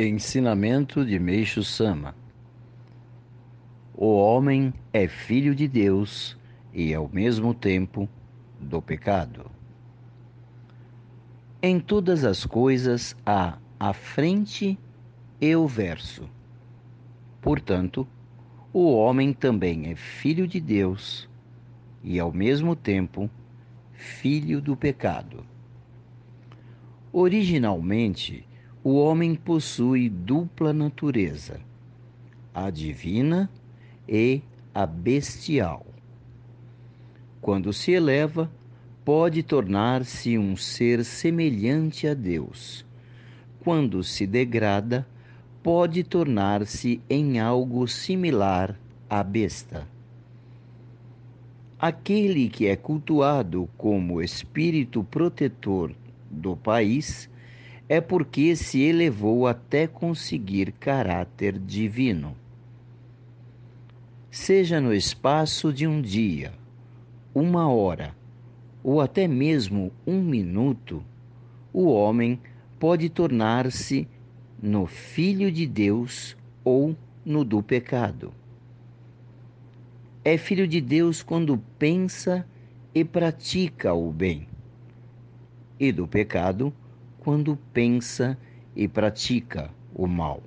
Ensinamento de Meixo Sama O homem é filho de Deus e, ao mesmo tempo, do pecado. Em todas as coisas há a frente e o verso. Portanto, o homem também é filho de Deus e, ao mesmo tempo, filho do pecado. Originalmente, o homem possui dupla natureza, a divina e a bestial. Quando se eleva, pode tornar-se um ser semelhante a Deus. Quando se degrada, pode tornar-se em algo similar à besta. Aquele que é cultuado como espírito protetor do país é porque se elevou até conseguir caráter divino. Seja no espaço de um dia, uma hora ou até mesmo um minuto, o homem pode tornar-se no Filho de Deus ou no do pecado. É filho de Deus quando pensa e pratica o bem, e do pecado quando pensa e pratica o mal.